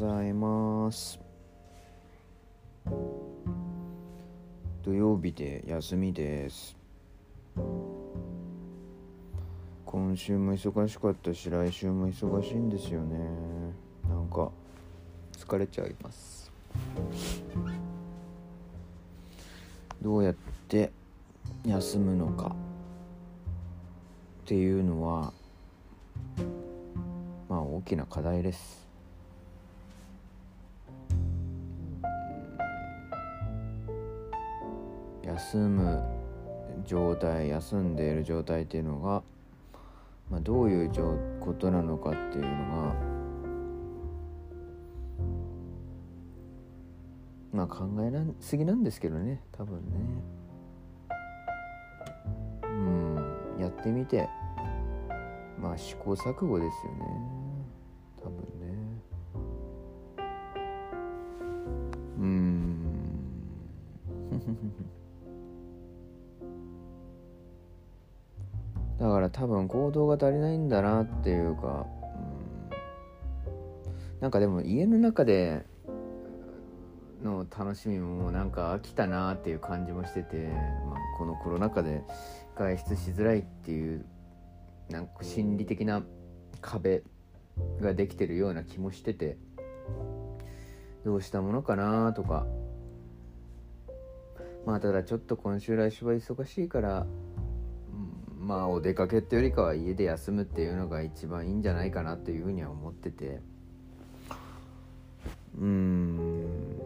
ざいます。土曜日で休みです。今週も忙しかったし来週も忙しいんですよね。なんか疲れちゃいます。どうやって休むのか。っていうのはまあ大きな課題です。休む状態休んでいる状態っていうのが、まあ、どういうことなのかっていうのがまあ考えなすぎなんですけどね多分ね。うんやってみてまあ試行錯誤ですよね多分ね。うん。だから多分行動が足りないんだなっていうか、うん、なんかでも家の中での楽しみもなんか飽きたなっていう感じもしてて、まあ、このコロナ禍で外出しづらいっていうなんか心理的な壁ができてるような気もしててどうしたものかなとか。まあただちょっと今週来週は忙しいからまあお出かけってよりかは家で休むっていうのが一番いいんじゃないかなっていうふうには思ってて。うん。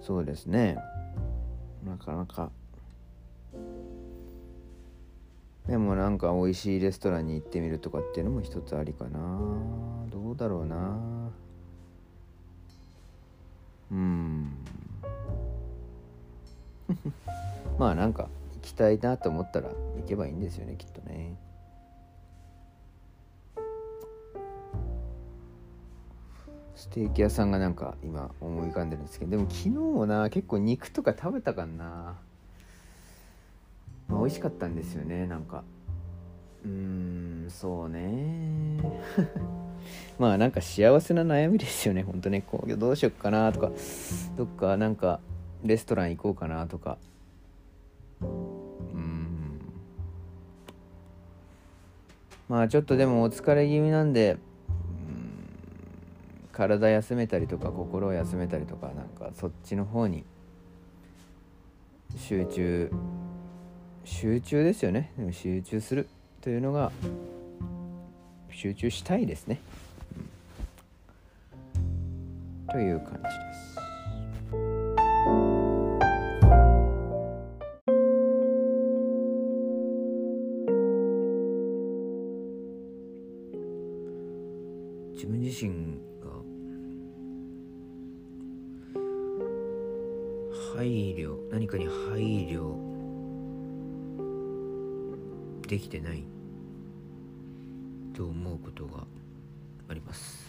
そうですね。なかなか。でもなんか美味しいレストランに行ってみるとかっていうのも一つありかな。どうだろうな。うん。まあなんか行きたいなと思ったら行けばいいんですよねきっとね。ステーキ屋さんがなんか今思い浮かんでるんですけどでも昨日もな結構肉とか食べたかな。まあ、美味しかったんですよねなんか。うーんそうね。まあなんか幸せな悩みですよねほんとね。こうどうしよっかなとか。どっかなんかレストラン行こうかなとか。まあちょっとでもお疲れ気味なんで体休めたりとか心を休めたりとかなんかそっちの方に集中集中ですよね。でも集中するというのが集中したいですね、という感じで。自身が配慮何かに配慮できてないと思うことがあります。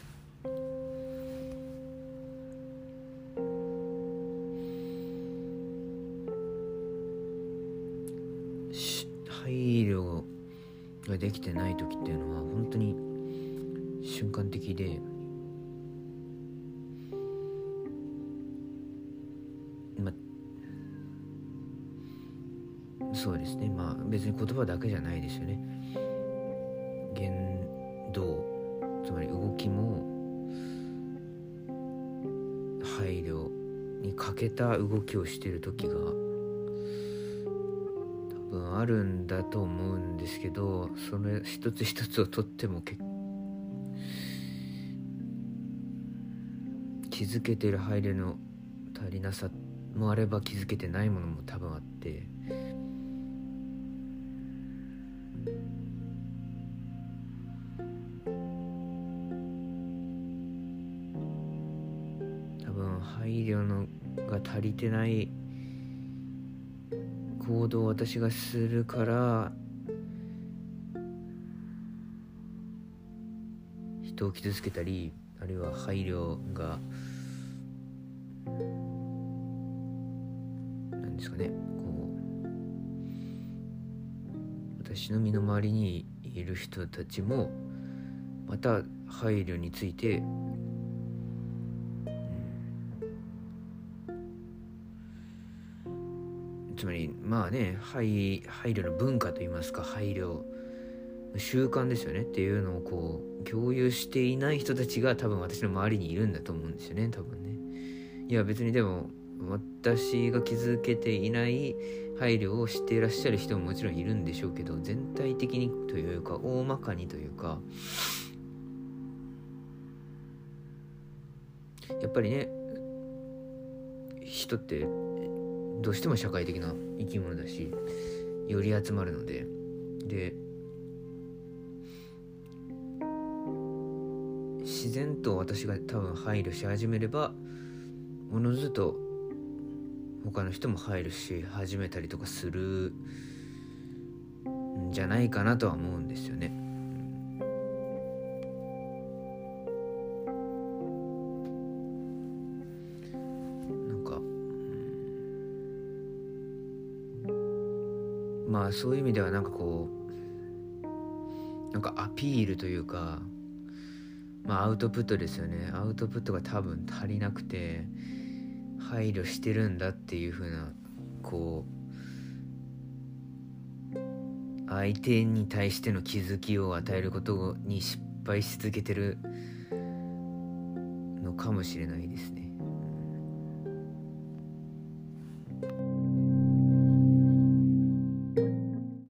配慮ができてない時っていうのは本当に瞬間的で。そうですね。まあ別に言葉だけじゃないですよね。言動つまり動きも配慮に欠けた動きをしてる時が多分あるんだと思うんですけどそれ一つ一つをとっても結気づけてる配慮の足りなさもあれば気づけてないものも多分あって。配慮のが足りてない行動を私がするから人を傷つけたりあるいは配慮が何ですかねこう私の身の回りにいる人たちもまた配慮について、うん、つまりまあね配配慮の文化といいますか配慮習慣ですよねっていうのをこう共有していない人たちが多分私の周りにいるんだと思うんですよね多分ね。いや別にでも私が気づけていない配慮をしていらっしゃる人ももちろんいるんでしょうけど全体的にというか大まかにというかやっぱりね人ってどうしても社会的な生き物だしより集まるので。で自然と私が多分配慮し始めればおのずと他の人も入るし始めたりとかするんじゃないかなとは思うんですよね。なんか、まあそういう意味ではなんかこうなんかアピールというかまあアウトプットですよね。アウトプットが多分足りなくて配慮してるんだっていう風なこう相手に対しての気づきを与えることに失敗し続けてるのかもしれないですね。